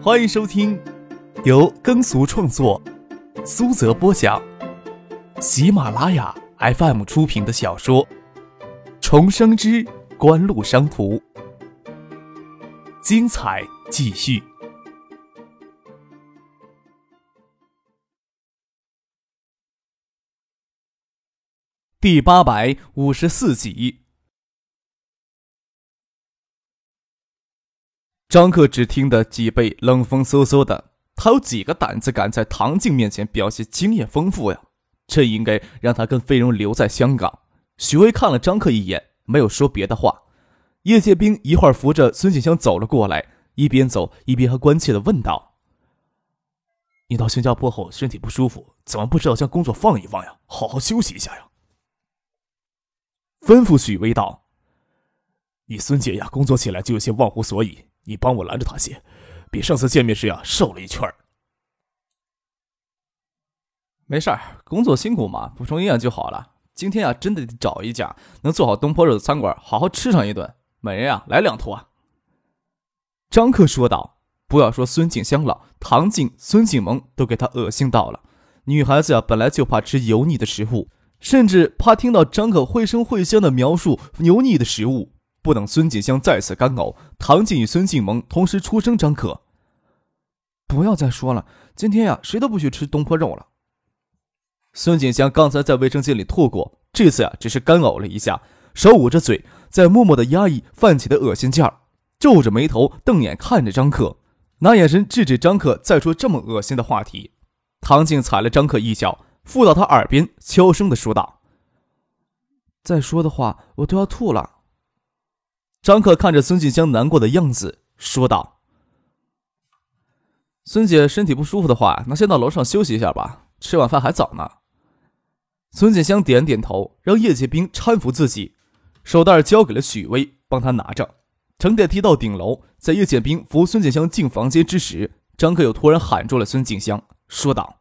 欢迎收听由耕俗创作、苏泽播讲、喜马拉雅 FM 出品的小说《重生之官路商途》，精彩继续，第八百五十四集。张克只听得脊背冷风嗖嗖的，他有几个胆子敢在唐静面前表现经验丰富呀？这应该让他跟费荣留在香港。许巍看了张克一眼，没有说别的话。叶剑兵一会儿扶着孙锦香走了过来，一边走一边还关切的问道：“你到新加坡后身体不舒服，怎么不知道将工作放一放呀？好好休息一下呀！”吩咐许巍道：“你孙姐呀，工作起来就有些忘乎所以。”你帮我拦着他些，比上次见面时呀瘦了一圈没事儿，工作辛苦嘛，补充营养就好了。今天呀，真的得找一家能做好东坡肉的餐馆，好好吃上一顿。每人呀来两坨。张克说道：“不要说孙静香了，唐静、孙静萌都给他恶心到了。女孩子呀，本来就怕吃油腻的食物，甚至怕听到张克绘声绘香的描述油腻的食物。”不等孙锦香再次干呕，唐静与孙静萌同时出声张克：“不要再说了，今天呀，谁都不许吃东坡肉了。”孙锦香刚才在卫生间里吐过，这次呀，只是干呕了一下，手捂着嘴，在默默的压抑泛起的恶心劲儿，皱着眉头，瞪眼看着张克，拿眼神制止张克再说这么恶心的话题。唐静踩了张克一脚，附到他耳边，悄声的说道：“再说的话，我都要吐了。”张克看着孙静香难过的样子，说道：“孙姐身体不舒服的话，那先到楼上休息一下吧。吃晚饭还早呢。”孙静香点点头，让叶剑兵搀扶自己，手袋交给了许巍，帮他拿着。乘电梯到顶楼，在叶剑兵扶孙静香进房间之时，张克又突然喊住了孙静香，说道：“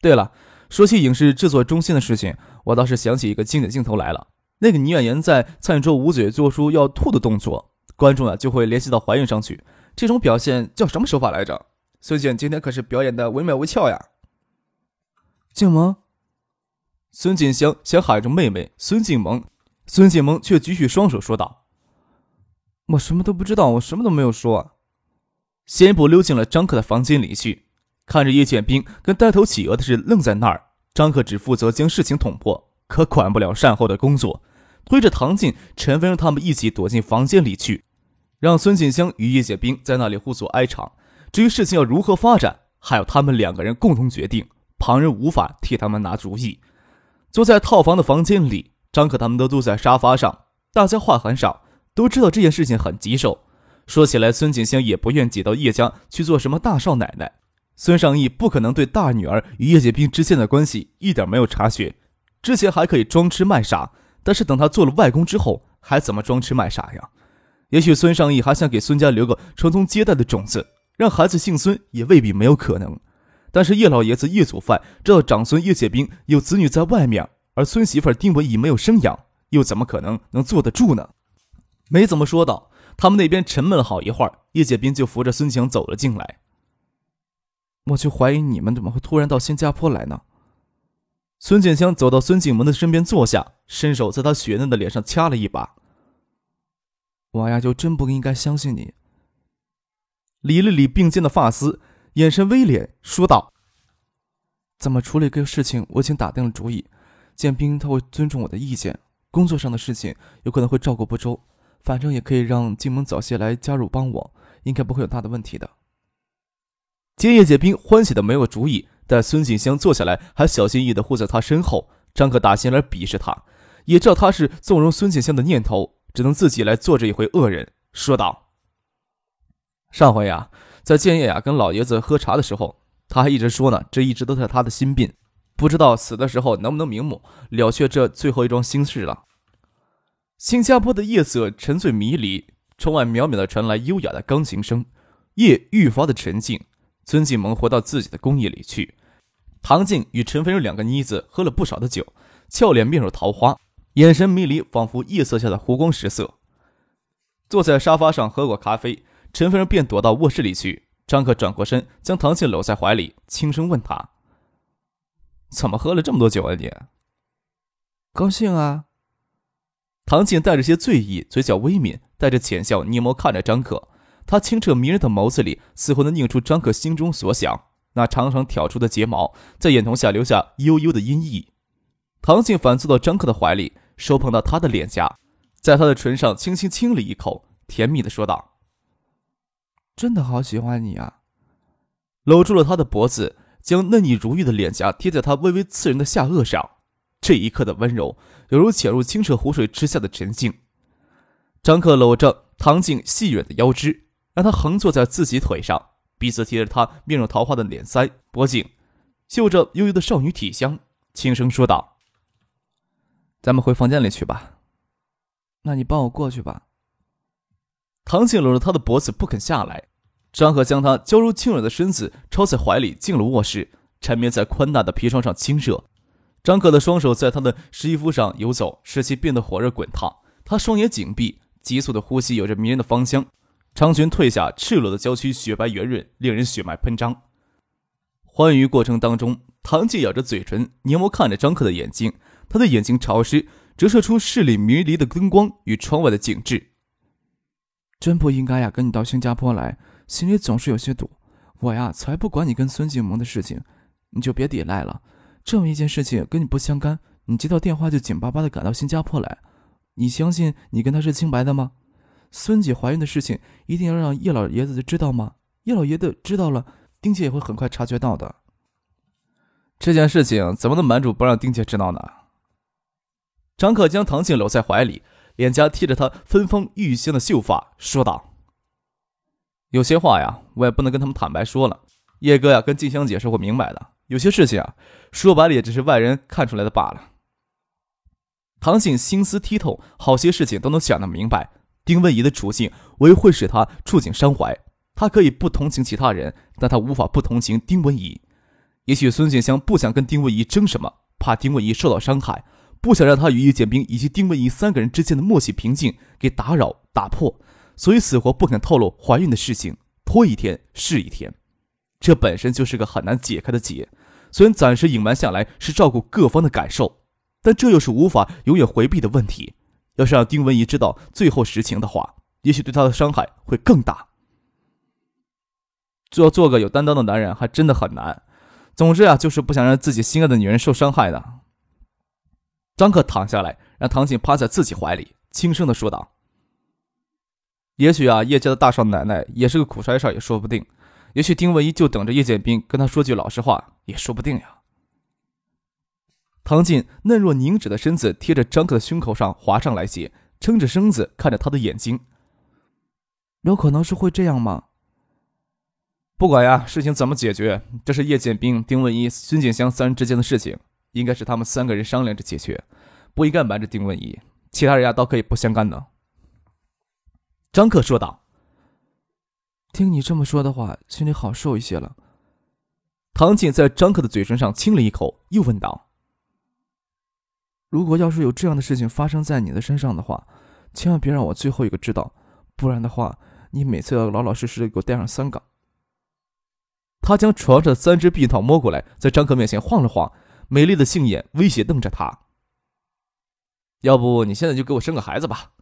对了，说起影视制作中心的事情，我倒是想起一个经典镜头来了。”那个女演员在餐桌捂嘴做出要吐的动作，观众啊就会联系到怀孕上去。这种表现叫什么手法来着？孙静今天可是表演的惟妙惟肖呀！静萌，孙锦香想喊住妹妹孙静萌，孙静萌却举起双手说道：“我什么都不知道，我什么都没有说。”先一步溜进了张克的房间里去，看着叶剑兵跟呆头企鹅的是愣在那儿。张克只负责将事情捅破，可管不了善后的工作。推着唐静、陈飞让他们一起躲进房间里去，让孙锦香与叶剑兵在那里互诉哀长。至于事情要如何发展，还要他们两个人共同决定，旁人无法替他们拿主意。坐在套房的房间里，张可他们都坐在沙发上，大家话很少，都知道这件事情很棘手。说起来，孙锦香也不愿挤到叶家去做什么大少奶奶。孙尚义不可能对大女儿与叶剑兵之间的关系一点没有察觉，之前还可以装痴卖傻。但是等他做了外公之后，还怎么装痴卖傻呀？也许孙尚义还想给孙家留个传宗接代的种子，让孩子姓孙也未必没有可能。但是叶老爷子叶祖范知道长孙叶剑兵有子女在外面，而孙媳妇丁文已没有生养，又怎么可能能坐得住呢？没怎么说道，他们那边沉闷了好一会儿，叶剑兵就扶着孙强走了进来。我就怀疑你们怎么会突然到新加坡来呢？孙建香走到孙静萌的身边坐下，伸手在她雪嫩的脸上掐了一把。我呀，就真不应该相信你。理了理并肩的发丝，眼神微敛，说道：“怎么处理这个事情，我已经打定了主意。建兵他会尊重我的意见，工作上的事情有可能会照顾不周，反正也可以让静萌早些来加入帮我，应该不会有大的问题的。”建业建兵欢喜的没有主意。但孙锦香坐下来，还小心翼翼地护在他身后。张克打心眼鄙视他，也知道他是纵容孙锦香的念头，只能自己来做这一回恶人，说道：“上回呀，在建业呀跟老爷子喝茶的时候，他还一直说呢，这一直都是他的心病，不知道死的时候能不能瞑目了却这最后一桩心事了。”新加坡的夜色沉醉迷离，窗外渺渺的传来优雅的钢琴声，夜愈发的沉静。孙继萌回到自己的公寓里去，唐静与陈飞荣两个妮子喝了不少的酒，俏脸面如桃花，眼神迷离，仿佛夜色下的湖光石色。坐在沙发上喝过咖啡，陈夫人便躲到卧室里去。张克转过身，将唐静搂在怀里，轻声问她：“怎么喝了这么多酒啊？你高兴啊？”唐静带着些醉意，嘴角微抿，带着浅笑，凝眸看着张克。他清澈迷人的眸子里，似乎能映出张克心中所想。那长长挑出的睫毛，在眼瞳下留下幽幽的阴翳。唐静反坐到张克的怀里，手捧到他的脸颊，在他的唇上轻轻亲了一口，甜蜜的说道：“真的好喜欢你啊！”搂住了他的脖子，将嫩腻如玉的脸颊贴在他微微刺人的下颚上。这一刻的温柔，犹如潜入清澈湖水之下的沉静。张克搂着唐静细软的腰肢。让他横坐在自己腿上，鼻子贴着他面若桃花的脸腮、脖颈，嗅着悠悠的少女体香，轻声说道：“咱们回房间里去吧。”“那你帮我过去吧。”唐静搂着他的脖子不肯下来，张可将他娇柔轻软的身子抄在怀里，进了卧室，缠绵在宽大的皮床上亲热。张可的双手在他的湿衣服上游走，使其变得火热滚烫。他双眼紧闭，急促的呼吸有着迷人的芳香。长裙褪下，赤裸的娇躯雪白圆润，令人血脉喷张。欢愉过程当中，唐静咬着嘴唇，凝眸看着张克的眼睛，他的眼睛潮湿，折射出视里迷离的灯光与窗外的景致。真不应该呀，跟你到新加坡来，心里总是有些堵。我呀，才不管你跟孙静萌的事情，你就别抵赖了。这么一件事情跟你不相干，你接到电话就紧巴巴的赶到新加坡来，你相信你跟他是清白的吗？孙姐怀孕的事情一定要让叶老爷子知道吗？叶老爷子知道了，丁姐也会很快察觉到的。这件事情怎么能瞒住不让丁姐知道呢？张克将唐静搂在怀里，脸颊贴着她芬芳欲香的秀发，说道：“有些话呀，我也不能跟他们坦白说了。叶哥呀，跟静香姐是会明白的。有些事情啊，说白了也只是外人看出来的罢了。”唐静心思剔透，好些事情都能想得明白。丁文仪的处境，唯会使他触景伤怀。他可以不同情其他人，但他无法不同情丁文仪。也许孙静香不想跟丁文仪争什么，怕丁文仪受到伤害，不想让他与叶剑兵以及丁文仪三个人之间的默契平静给打扰打破，所以死活不肯透露怀孕的事情，拖一天是一天。这本身就是个很难解开的结。虽然暂时隐瞒下来是照顾各方的感受，但这又是无法永远回避的问题。要是让丁文仪知道最后实情的话，也许对他的伤害会更大。做做个有担当的男人还真的很难。总之啊，就是不想让自己心爱的女人受伤害的。张克躺下来，让唐静趴在自己怀里，轻声的说道：“也许啊，叶家的大少奶奶也是个苦差事，也说不定。也许丁文仪就等着叶剑兵跟他说句老实话，也说不定呀。”唐静嫩若凝脂的身子贴着张克的胸口上滑上来些，撑着身子看着他的眼睛。有可能是会这样吗？不管呀，事情怎么解决，这是叶剑兵、丁文一、孙锦香三人之间的事情，应该是他们三个人商量着解决，不应该瞒着丁文一。其他人呀，倒可以不相干的。张克说道。听你这么说的话，心里好受一些了。唐静在张克的嘴唇上亲了一口，又问道。如果要是有这样的事情发生在你的身上的话，千万别让我最后一个知道，不然的话，你每次要老老实实的给我带上三个。他将床上的三只避孕套摸过来，在张克面前晃了晃，美丽的杏眼威胁瞪着他。要不你现在就给我生个孩子吧。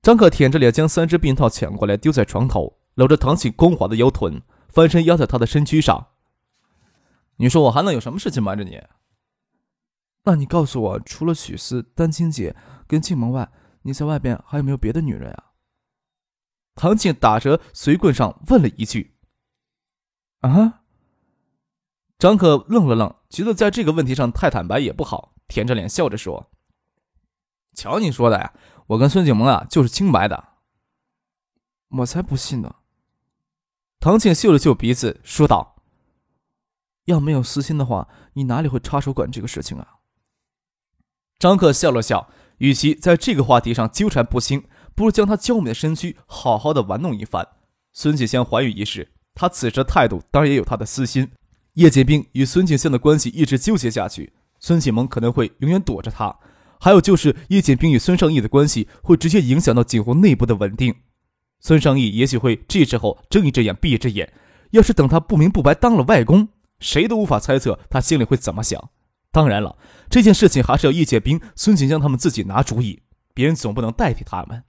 张克舔着脸将三只避孕套抢过来，丢在床头，搂着唐启光滑的腰臀，翻身压在他的身躯上。你说我还能有什么事情瞒着你？那你告诉我，除了许思、丹青姐跟静萌外，你在外边还有没有别的女人啊？唐静打着随棍上问了一句。啊？张可愣了愣，觉得在这个问题上太坦白也不好，舔着脸笑着说：“瞧你说的呀，我跟孙景萌啊就是清白的。”我才不信呢。唐静嗅了嗅鼻子，说道：“要没有私心的话，你哪里会插手管这个事情啊？”张克笑了笑，与其在这个话题上纠缠不清，不如将他娇美的身躯好好的玩弄一番。孙锦香怀孕一事，他此时的态度当然也有他的私心。叶剑兵与孙锦香的关系一直纠结下去，孙启萌可能会永远躲着他。还有就是叶剑兵与孙尚义的关系会直接影响到锦湖内部的稳定。孙尚义也许会这时候睁一只眼闭一只眼。要是等他不明不白当了外公，谁都无法猜测他心里会怎么想。当然了，这件事情还是要叶剑兵、孙锦江他们自己拿主意，别人总不能代替他们。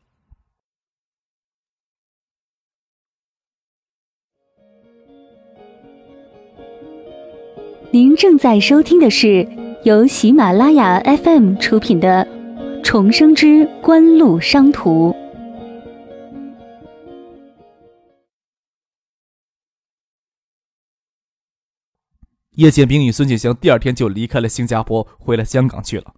您正在收听的是由喜马拉雅 FM 出品的《重生之官路商途》。叶剑兵与孙锦香第二天就离开了新加坡，回了香港去了。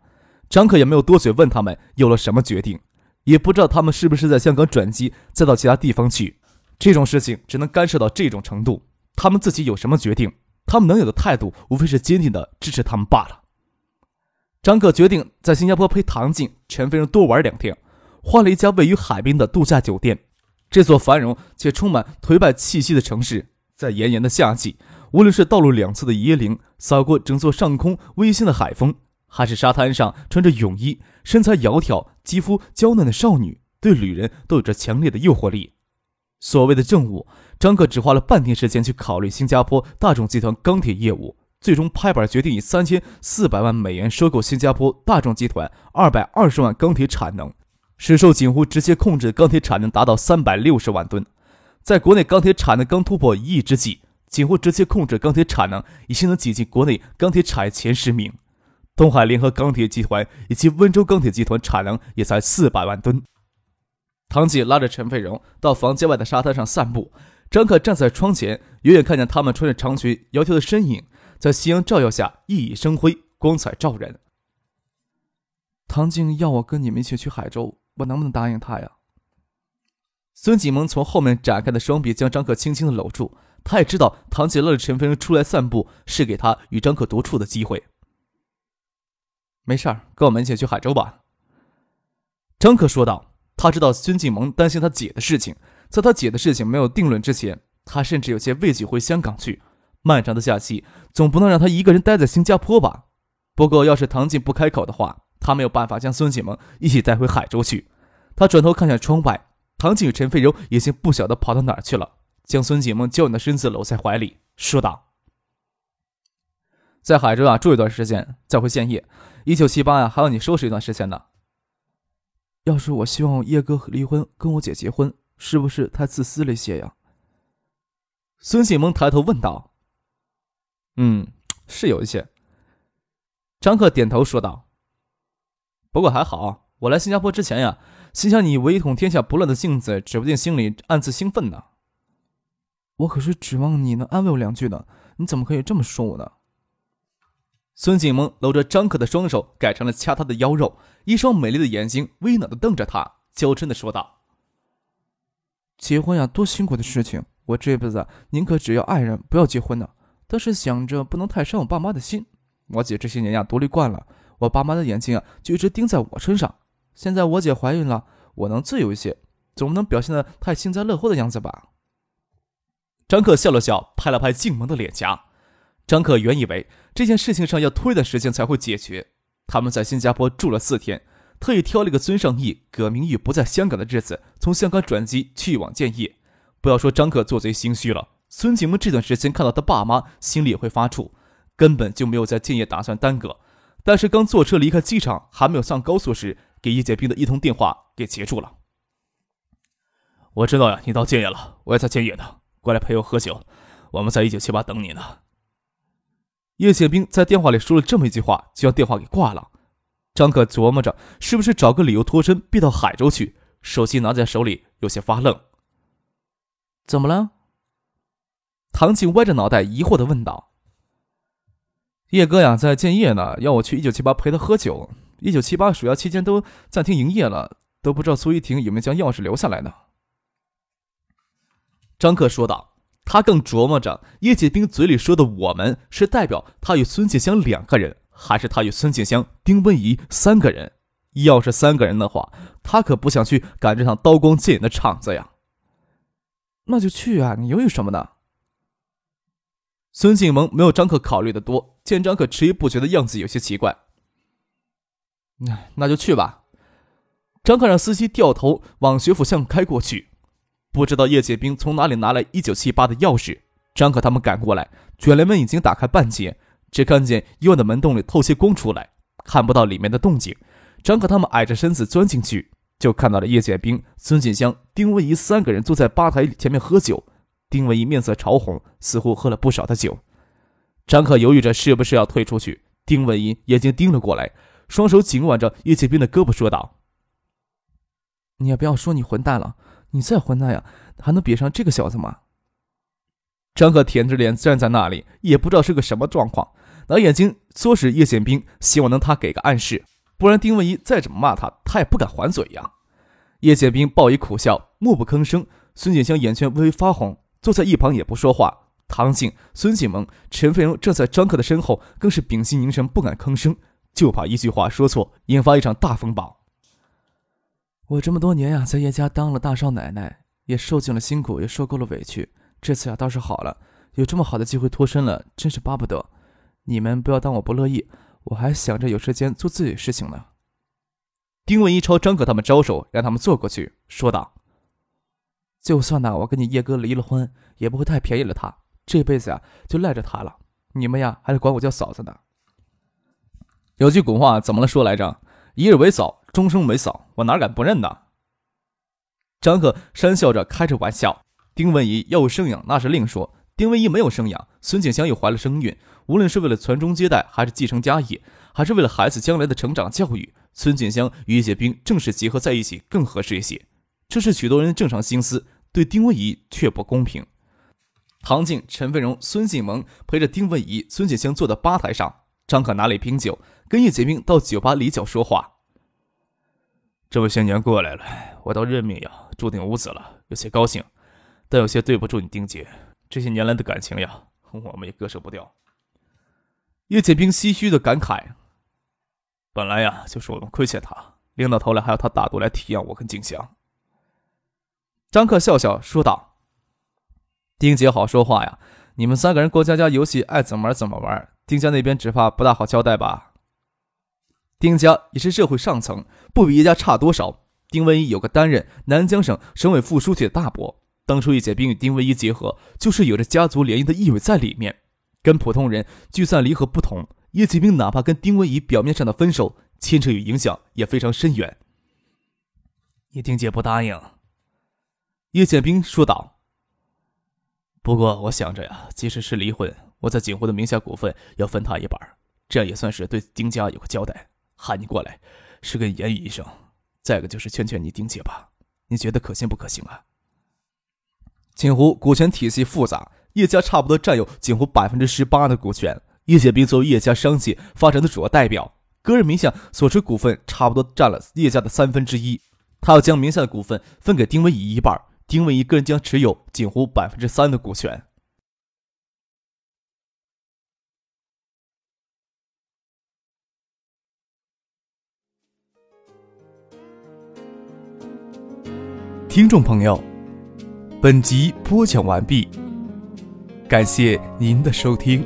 张克也没有多嘴问他们有了什么决定，也不知道他们是不是在香港转机，再到其他地方去。这种事情只能干涉到这种程度，他们自己有什么决定？他们能有的态度，无非是坚定的支持他们罢了。张克决定在新加坡陪唐静、陈飞荣多玩两天，换了一家位于海滨的度假酒店。这座繁荣且充满颓败气息的城市，在炎炎的夏季，无论是道路两侧的椰林扫过整座上空微腥的海风，还是沙滩上穿着泳衣、身材窈窕、肌肤娇嫩的少女，对旅人都有着强烈的诱惑力。所谓的政务。张克只花了半天时间去考虑新加坡大众集团钢铁业务，最终拍板决定以三千四百万美元收购新加坡大众集团二百二十万钢铁产能，使受锦湖直接控制的钢铁产能达到三百六十万吨。在国内钢铁产能刚突破一亿之际，几乎直接控制钢铁产能已经能挤进国内钢铁产业前十名。东海联合钢铁集团以及温州钢铁集团产能也才四百万吨。唐姐拉着陈飞荣到房间外的沙滩上散步。张可站在窗前，远远看见他们穿着长裙、窈窕的身影，在夕阳照耀下熠熠生辉，光彩照人。唐静要我跟你们一起去海州，我能不能答应她呀？孙锦萌从后面展开的双臂将张可轻轻的搂住，他也知道唐姐拉着陈飞荣出来散步是给他与张可独处的机会。没事儿，跟我们一起去海州吧。张可说道，他知道孙继萌担心他姐的事情。在他姐的事情没有定论之前，他甚至有些畏惧回香港去。漫长的假期总不能让他一个人待在新加坡吧？不过，要是唐静不开口的话，他没有办法将孙锦萌一起带回海州去。他转头看向窗外，唐静与陈飞柔已经不晓得跑到哪儿去了，将孙景萌娇嫩的身子搂在怀里，说道：“在海州啊，住一段时间，再回建业。一九七八呀，还要你收拾一段时间呢。要是我希望叶哥离婚，跟我姐结婚。”是不是太自私了一些呀？孙景萌抬头问道。“嗯，是有一些。”张克点头说道。“不过还好，我来新加坡之前呀，心想你唯统天下不乱的性子，指不定心里暗自兴奋呢。我可是指望你能安慰我两句呢，你怎么可以这么说我呢？”孙景萌搂着张可的双手，改成了掐他的腰肉，一双美丽的眼睛微暖的瞪着他，娇嗔的说道。结婚呀，多辛苦的事情！我这辈子宁可只要爱人，不要结婚呢。但是想着不能太伤我爸妈的心。我姐这些年呀，独立惯了，我爸妈的眼睛啊，就一直盯在我身上。现在我姐怀孕了，我能自由一些，总不能表现的太幸灾乐祸的样子吧？张克笑了笑，拍了拍静萌的脸颊。张克原以为这件事情上要拖一段时间才会解决。他们在新加坡住了四天。特意挑了个孙尚义、葛明玉不在香港的日子，从香港转机去往建业。不要说张克做贼心虚了，孙景萌这段时间看到他爸妈，心里也会发怵，根本就没有在建业打算耽搁。但是刚坐车离开机场，还没有上高速时，给叶剑兵的一通电话给截住了。我知道呀，你到建业了，我也在建业呢，过来陪我喝酒，我们在一九七八等你呢。叶剑兵在电话里说了这么一句话，就将电话给挂了。张可琢磨着，是不是找个理由脱身，避到海州去。手机拿在手里，有些发愣。怎么了？唐静歪着脑袋，疑惑的问道：“叶哥呀，在建业呢，要我去一九七八陪他喝酒。一九七八暑假期间都暂停营业了，都不知道苏一婷有没有将钥匙留下来呢。”张克说道。他更琢磨着，叶剑兵嘴里说的“我们”是代表他与孙锦香两个人。还是他与孙静香、丁文仪三个人。要是三个人的话，他可不想去赶这场刀光剑影的场子呀。那就去啊！你犹豫什么呢？孙静萌没有张克考虑的多，见张克迟疑不决的样子，有些奇怪。那那就去吧。张克让司机掉头往学府巷开过去。不知道叶剑兵从哪里拿来一九七八的钥匙。张可他们赶过来，卷帘门已经打开半截，只看见医院的门洞里透些光出来，看不到里面的动静。张可他们矮着身子钻进去，就看到了叶剑兵、孙锦香、丁文仪三个人坐在吧台前面喝酒。丁文仪面色潮红，似乎喝了不少的酒。张可犹豫着是不是要退出去。丁文仪眼睛盯了过来，双手紧挽着叶剑兵的胳膊，说道：“你也不要说你混蛋了，你再混蛋呀，还能比上这个小子吗？”张可舔着脸站在那里，也不知道是个什么状况，拿眼睛唆使叶剑兵，希望能他给个暗示，不然丁文仪再怎么骂他，他也不敢还嘴呀。叶剑兵报以苦笑，默不吭声。孙锦香眼圈微微发红，坐在一旁也不说话。唐静、孙锦萌、陈飞荣站在张克的身后，更是屏息凝神，不敢吭声，就怕一句话说错，引发一场大风暴。我这么多年呀，在叶家当了大少奶奶，也受尽了辛苦，也受够了委屈。这次呀，倒是好了，有这么好的机会脱身了，真是巴不得。你们不要当我不乐意，我还想着有时间做自己的事情呢。丁文一朝张可他们招手，让他们坐过去，说道：“就算呢，我跟你叶哥离了婚，也不会太便宜了他。这辈子呀，就赖着他了。你们呀，还得管我叫嫂子呢。”有句古话怎么了说来着？“一日为嫂，终生为嫂。”我哪敢不认呢？张可讪笑着开着玩笑。丁文仪要生养那是另说，丁文仪没有生养，孙锦香又怀了身孕，无论是为了传宗接代，还是继承家业，还是为了孩子将来的成长教育，孙锦香与叶剑兵正式结合在一起更合适一些。这是许多人的正常心思，对丁文仪却不公平。唐静、陈飞荣、孙锦萌陪着丁文仪、孙锦香坐在吧台上，张可拿了一瓶酒，跟叶剑兵到酒吧里角说话。这位仙娘过来了，我倒认命呀，注定无子了，有些高兴。但有些对不住你丁姐，这些年来的感情呀，我们也割舍不掉。叶剑兵唏嘘的感慨：“本来呀，就是我们亏欠他，临到头来还要他大度来体谅我跟静香。”张克笑笑说道：“丁姐好说话呀，你们三个人过家家游戏，爱怎么玩怎么玩。丁家那边只怕不大好交代吧？丁家也是社会上层，不比叶家差多少。丁文一有个担任南江省省委副书记的大伯。”当初叶剑兵与丁文一结合，就是有着家族联姻的意味在里面。跟普通人聚散离合不同，叶剑兵哪怕跟丁文一表面上的分手，牵扯与影响也非常深远。叶丁姐不答应，叶剑兵说道：“不过我想着呀，即使是离婚，我在景湖的名下股份要分他一半，这样也算是对丁家有个交代。喊你过来，是跟言语医生，再个就是劝劝你丁姐吧，你觉得可行不可行啊？”锦湖股权体系复杂，叶家差不多占有锦湖百分之十八的股权。叶剑兵作为叶家商界发展的主要代表，个人名下所持股份差不多占了叶家的三分之一。他要将名下的股份分给丁文仪一半，丁文仪个人将持有锦湖百分之三的股权。听众朋友。本集播讲完毕，感谢您的收听。